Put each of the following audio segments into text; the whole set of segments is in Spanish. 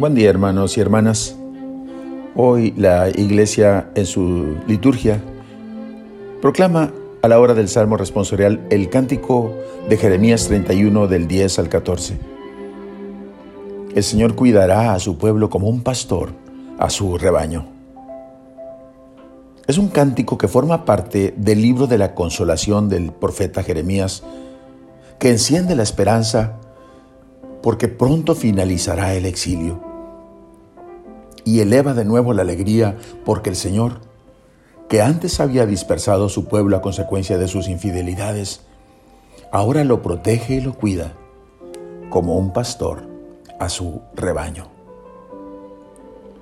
Buen día hermanos y hermanas. Hoy la iglesia en su liturgia proclama a la hora del Salmo responsorial el cántico de Jeremías 31 del 10 al 14. El Señor cuidará a su pueblo como un pastor a su rebaño. Es un cántico que forma parte del libro de la consolación del profeta Jeremías, que enciende la esperanza porque pronto finalizará el exilio y eleva de nuevo la alegría porque el Señor, que antes había dispersado su pueblo a consecuencia de sus infidelidades, ahora lo protege y lo cuida como un pastor a su rebaño.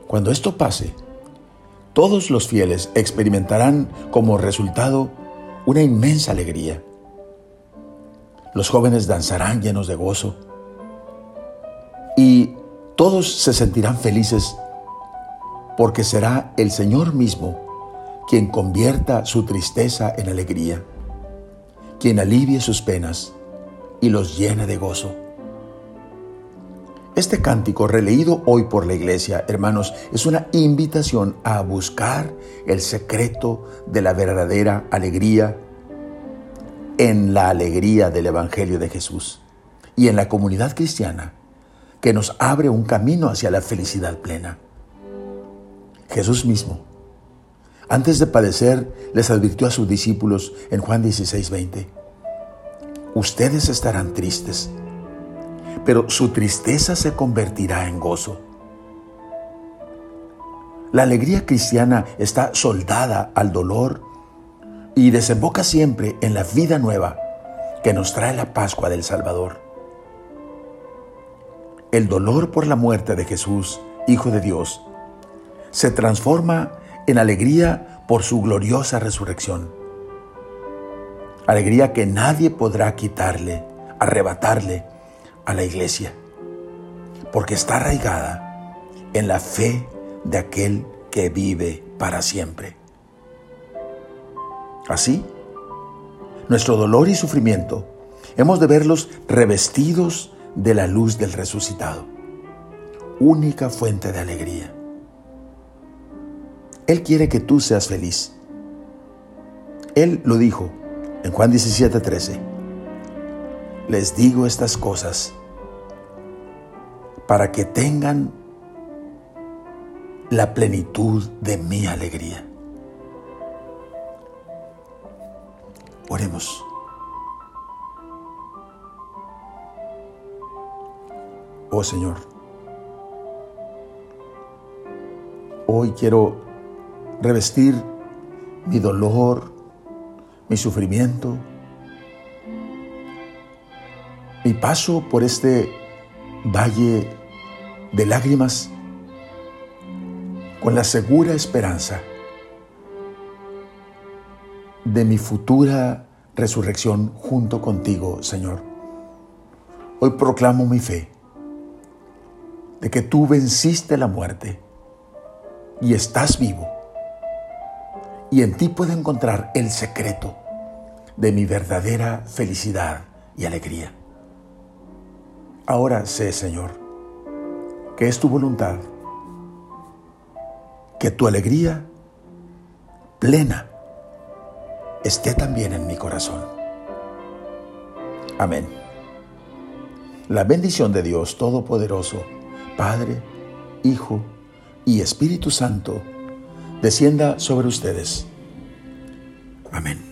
Cuando esto pase, todos los fieles experimentarán como resultado una inmensa alegría. Los jóvenes danzarán llenos de gozo y todos se sentirán felices porque será el Señor mismo quien convierta su tristeza en alegría, quien alivie sus penas y los llene de gozo. Este cántico releído hoy por la iglesia, hermanos, es una invitación a buscar el secreto de la verdadera alegría en la alegría del Evangelio de Jesús y en la comunidad cristiana que nos abre un camino hacia la felicidad plena. Jesús mismo, antes de padecer, les advirtió a sus discípulos en Juan 16, 20, ustedes estarán tristes, pero su tristeza se convertirá en gozo. La alegría cristiana está soldada al dolor y desemboca siempre en la vida nueva que nos trae la Pascua del Salvador. El dolor por la muerte de Jesús, Hijo de Dios, se transforma en alegría por su gloriosa resurrección. Alegría que nadie podrá quitarle, arrebatarle a la iglesia, porque está arraigada en la fe de aquel que vive para siempre. Así, nuestro dolor y sufrimiento hemos de verlos revestidos de la luz del resucitado, única fuente de alegría. Él quiere que tú seas feliz. Él lo dijo en Juan 17:13. Les digo estas cosas para que tengan la plenitud de mi alegría. Oremos. Oh Señor, hoy quiero revestir mi dolor, mi sufrimiento, mi paso por este valle de lágrimas con la segura esperanza de mi futura resurrección junto contigo, Señor. Hoy proclamo mi fe de que tú venciste la muerte y estás vivo y en ti puedo encontrar el secreto de mi verdadera felicidad y alegría. Ahora sé, Señor, que es tu voluntad, que tu alegría plena esté también en mi corazón. Amén. La bendición de Dios Todopoderoso, Padre, Hijo y Espíritu Santo, descienda sobre ustedes. Amén.